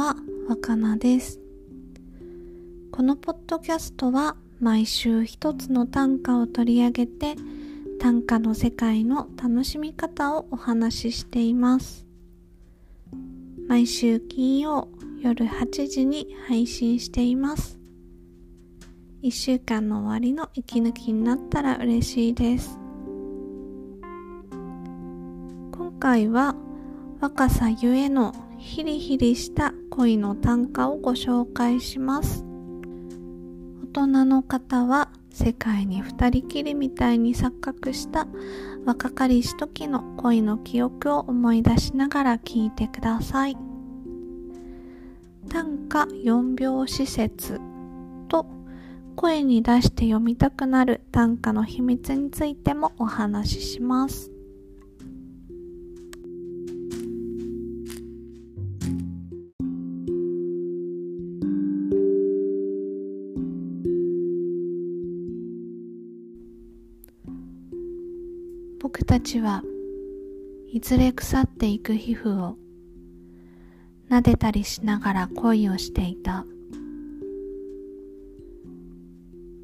は若菜です。このポッドキャストは毎週一つの短歌を取り上げて短歌の世界の楽しみ方をお話ししています。毎週金曜夜8時に配信しています。1週間の終わりの息抜きになったら嬉しいです。今回は若さゆえのヒリヒリした恋の短歌をご紹介します。大人の方は世界に二人きりみたいに錯覚した若かりし時の恋の記憶を思い出しながら聞いてください。短歌四拍子説と声に出して読みたくなる短歌の秘密についてもお話しします。たちはいずれ腐っていく皮膚を撫でたりしながら恋をしていた。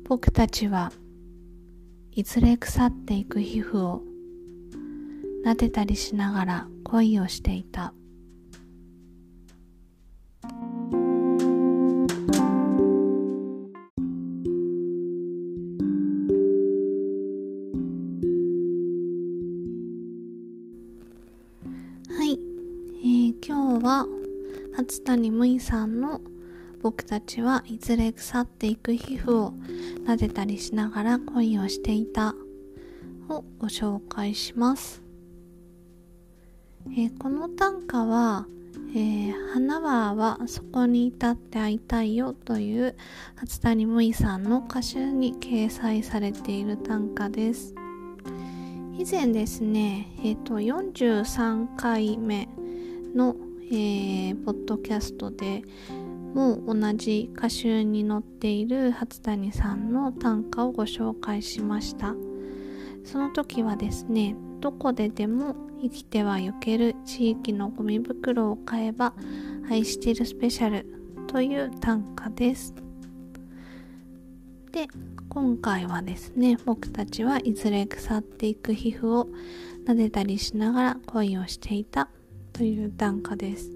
僕たちはいずれ腐っていく皮膚を撫でたりしながら恋をしていた。初谷むいさんの僕たちはいずれ腐っていく皮膚を撫でたりしながら恋をしていた。をご紹介します、えー、この短歌は、えー、花ははそこに至って会いたいよという初谷むいさんの歌集に掲載されている短歌です。以前ですね、えっ、ー、と、43回目の、えー、ポッドキャストでも同じ歌集に載っている初谷さんの短歌をご紹介しました。その時はですね、どこででも生きてはゆける地域のゴミ袋を買えば愛してるスペシャルという短歌です。で、今回はですね僕たちはいずれ腐っていく皮膚を撫でたりしながら恋をしていたという短歌です。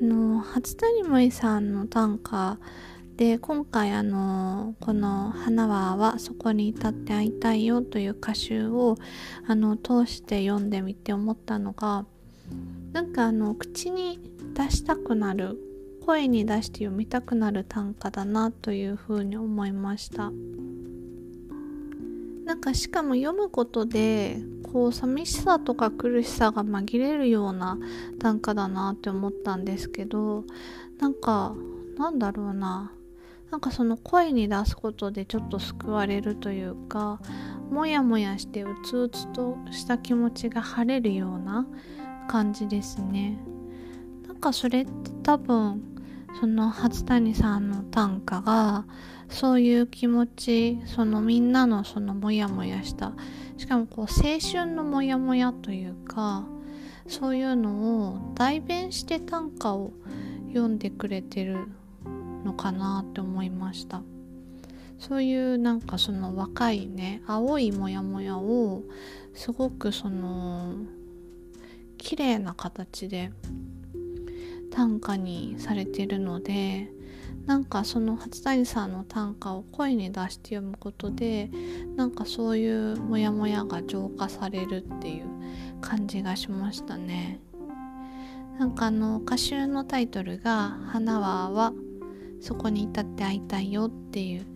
あの初谷萌さんの短歌で今回あのこの「花ははそこに至って会いたいよ」という歌集をあの通して読んでみて思ったのがなんかあの口に出したくなる声に出して読みたくなる短歌だなというふうに思いました。なんかしかも読むことでこう寂しさとか苦しさが紛れるような短歌だなって思ったんですけどなんかなんだろうな。なんかその声に出すことでちょっと救われるというかもやもやしてうつうつとした気持ちが晴れるような感じですね。なんかそれって多分その初谷さんの短歌がそういう気持ちそのみんなのそのモヤモヤした。しかもこう青春のモヤモヤというかそういうのを代弁して短歌を読んでくれてるのかなって思いました。そういうなんかその若いね青いモヤモヤをすごくその綺麗な形で短歌にされてるのでなんかその初谷さんの短歌を声に出して読むことでなんかそういうモヤモヤが浄化されるっていう感じがしましたね。なんかあの歌集のタイトルが「花ははそこに至って会いたいよ」っていう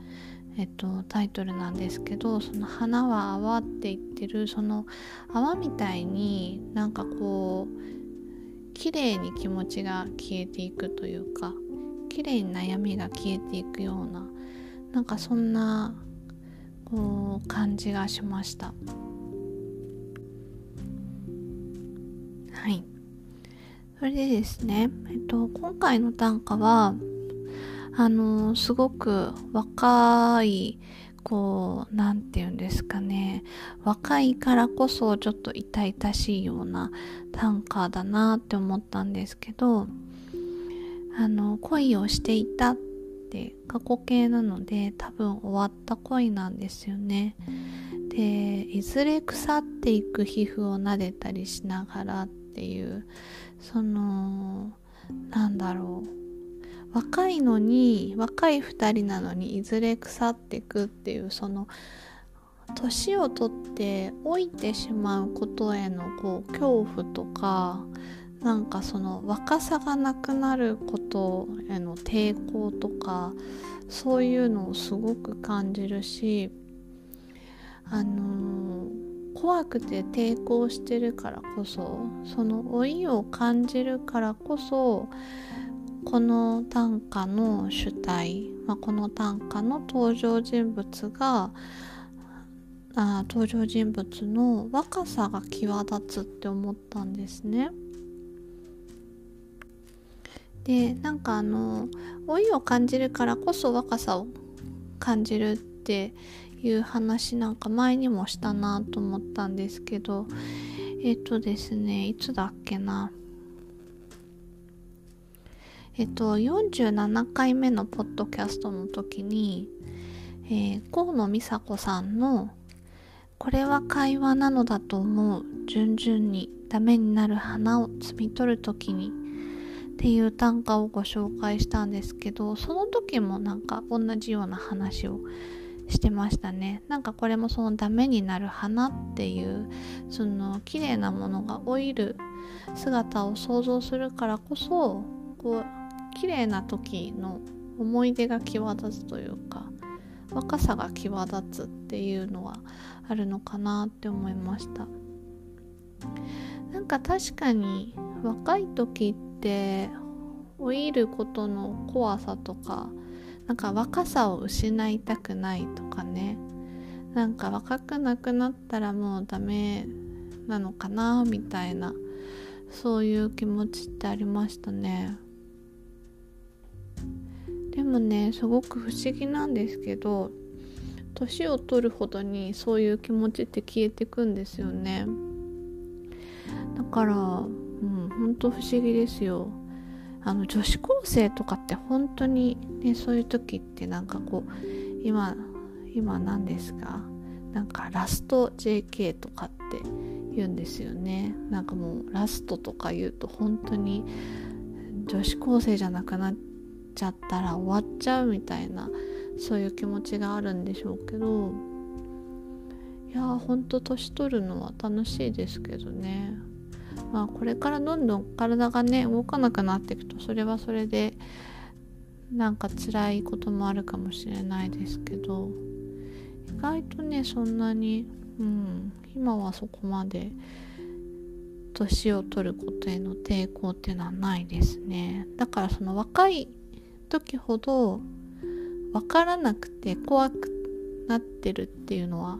えっと、タイトルなんですけどその花は泡って言ってるその泡みたいになんかこう綺麗に気持ちが消えていくというか綺麗に悩みが消えていくようななんかそんなこう感じがしました。はい。それでですね、えっと、今回の短歌はあのすごく若いこう何て言うんですかね。若いからこそちょっと痛々しいような短歌だなって思ったんですけどあの恋をしていたって過去形なので多分終わった恋なんですよね。でいずれ腐っていく皮膚を撫でたりしながらっていうそのなんだろう。若いのに若い2人なのにいずれ腐っていくっていうその年をとって老いてしまうことへのこう恐怖とかなんかその若さがなくなることへの抵抗とかそういうのをすごく感じるしあのー、怖くて抵抗してるからこそその老いを感じるからこそこの短歌の主体、まあ、この短歌の登場人物があ登場人物の若さが際立つって思ったんですね。でなんかあの老いを感じるからこそ若さを感じるっていう話なんか前にもしたなと思ったんですけどえっ、とですねいつだっけな。えっ、と47回目のポッドキャストの時に、えー、河野美佐子さんの「これは会話なのだと思う。順々にダメになる花を摘み取る時に」っていう短歌をご紹介したんですけどその時もなんか同じような話をしてましたね。なんかこれもそのダメになる花っていうその綺麗なものが老いる姿を想像するからこそこう綺麗な時の思い出が際立つというか若さが際立つっていうのはあるのかなって思いました。なんか確かに若い時ってって老いることの怖さとかなんか若さを失いたくないとかね。なんか若くなくなったらもうダメなのかなみたいなそういう気持ちってありましたね。でもねすごく不思議なんですけど年を取るほどにそういう気持ちって消えてくんですよね。だからうん本当不思議ですよ。あの女子高生とかって本当にねそういう時ってなんかこう今今何ですか？なんかラスト JK とかって言うんですよね。なんかもうラストとか言うと本当に女子高生じゃなくなっちゃったら終わっちゃうみたいなそういう気持ちがあるんでしょうけど。いやーほんと年取るのは楽しいですけどね。まあこれからどんどん体がね動かなくなっていくとそれはそれでなんか辛いこともあるかもしれないですけど意外とねそんなにうん今はそこまで年を取ることへの抵抗っていうのはないですねだからその若い時ほど分からなくて怖くなってるっていうのは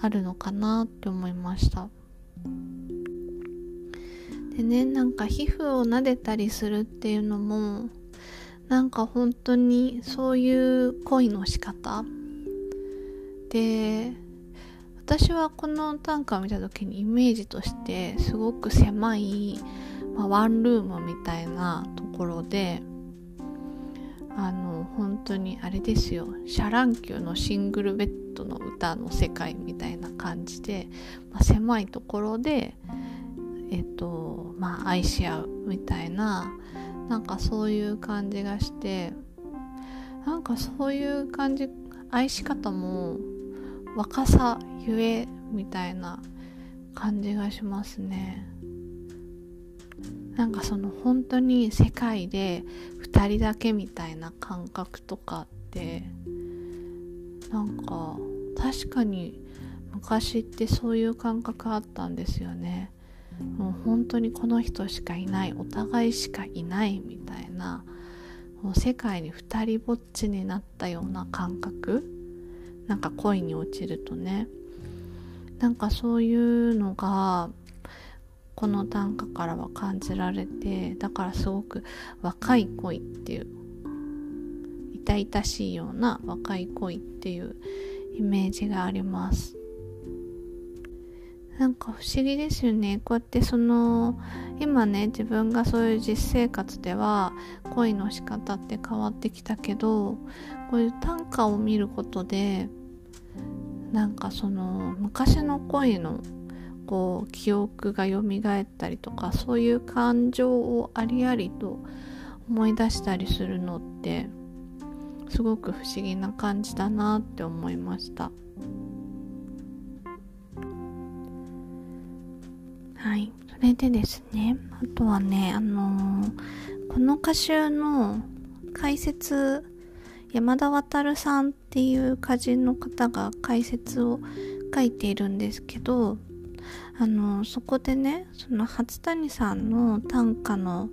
あるのかなって思いました。でねなんか皮膚を撫でたりするっていうのもなんか本当にそういう恋の仕方。で私はこの短歌を見た時にイメージとしてすごく狭い、まあ、ワンルームみたいなところであの本当にあれですよ。シャ乱Q のシングルベッドの歌の世界みたいな感じで、まあ、狭いところでえっとまあ愛し合うみたいななんかそういう感じがしてなんかそういう感じ愛し方も若さゆえみたいな感じがしますね。なんかその本当に世界で2人だけみたいな感覚とかってなんか確かに昔ってそういう感覚あったんですよね。もう本当にこの人しかいないお互いしかいないみたいなもう世界に二人ぼっちになったような感覚。なんか恋に落ちるとね。なんかそういうのがこの短歌からは感じられてだからすごく若い恋っていう痛々しいような若い恋っていうイメージがあります。なんか不思議ですよね。こうやってその今ね自分がそういう実生活では恋の仕方って変わってきたけどこういう短歌を見ることでなんかその昔の恋のこう記憶が蘇ったりとかそういう感情をありありと思い出したりするのってすごく不思議な感じだなって思いました。はい。それでですねあとはねあのー、この歌集の解説山田渉さんっていう歌人の方が解説を書いているんですけどあのそこでねその初谷さんの短歌の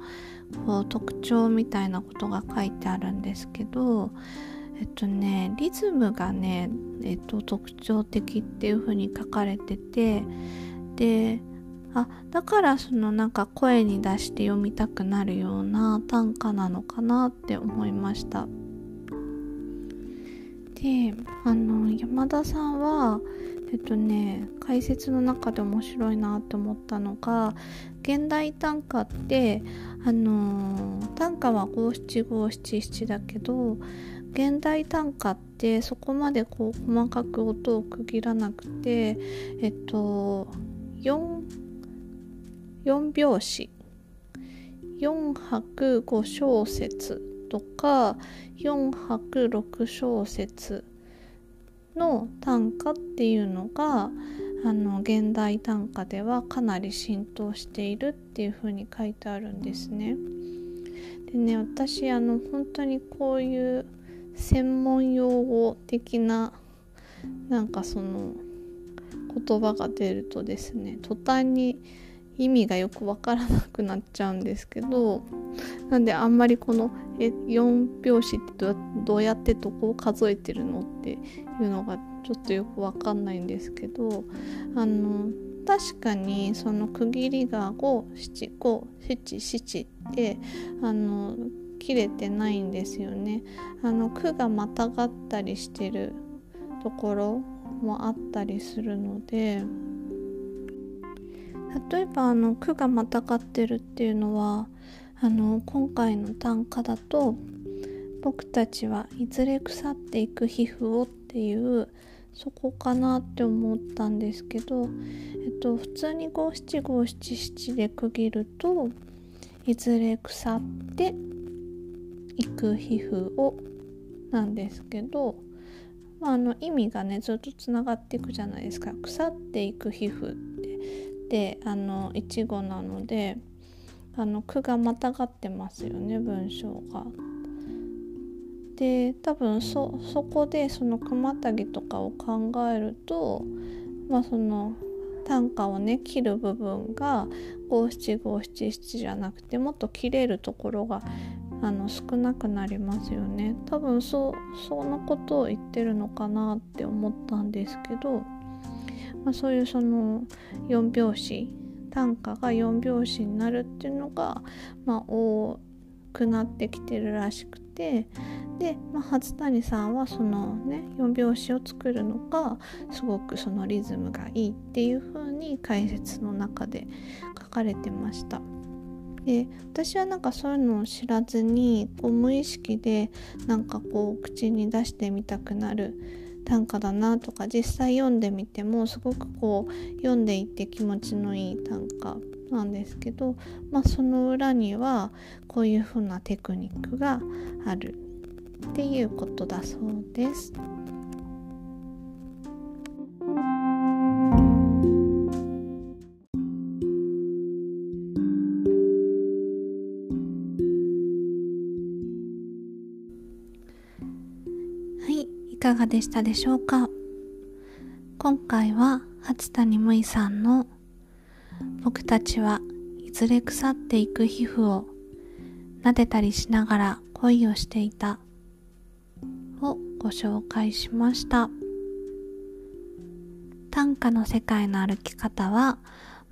こう特徴みたいなことが書いてあるんですけどえっとねリズムがね、えっと、特徴的っていう風に書かれててであだからそのなんか声に出して読みたくなるような短歌なのかなって思いました。であの山田さんはえっとね解説の中で面白いなって思ったのが現代短歌ってあの、短歌は五七五七七だけど現代短歌ってそこまでこう細かく音を区切らなくてえっと 4, 4拍子4拍5小節とか4拍6小節の短歌っていうのがあの現代短歌ではかなり浸透しているっていうふうに書いてあるんですね。でね私あの本当にこういう専門用語的ななんかその言葉が出るとですね途端に意味がよくわからなくなっちゃうんですけどなんであんまりこのえ4拍子ってどうやってどこを数えてるのっていうのがちょっとよくわかんないんですけどあの確かにその区切りが57577ってあの切れてないんですよね。あの句がまたがったりしてるところもあったりするので例えばあの句がまたがってるっていうのはあの今回の短歌だと「僕たちはいずれ腐っていく皮膚を」っていうそこかなって思ったんですけど、えっと、普通に五七五七七で区切るといずれ腐っていく皮膚をなんですけど、まあ、あの意味がねずっとつながっていくじゃないですか。腐っていく皮膚であのいちごなのであの句がまたがってますよね文章が。で多分そそこでその熊たぎとかを考えるとまあその短歌をね切る部分が五七五七七じゃなくてもっと切れるところがあの少なくなりますよね多分そそのことを言ってるのかなって思ったんですけどまあ、そういうその4拍子短歌が4拍子になるっていうのが、まあ、多くなってきてるらしくてで、まあ、初谷さんはそのね4拍子を作るのがすごくそのリズムがいいっていう風に解説の中で書かれてました。で私はなんかそういうのを知らずにこう無意識でなんかこう口に出してみたくなる短歌だなとか実際読んでみてもすごくこう読んでいって気持ちのいい短歌なんですけど、まあ、その裏にはこういうふうなテクニックがあるっていうことだそうです。でしたでしょうか？今回は初谷萌さんの「僕たちはいずれ腐っていく皮膚を撫でたりしながら恋をしていた」をご紹介しました。短歌の世界の歩き方は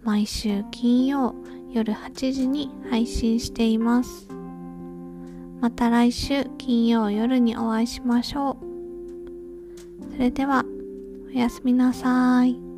毎週金曜夜8時に配信しています。また来週金曜夜にお会いしましょう。それでは、おやすみなさい。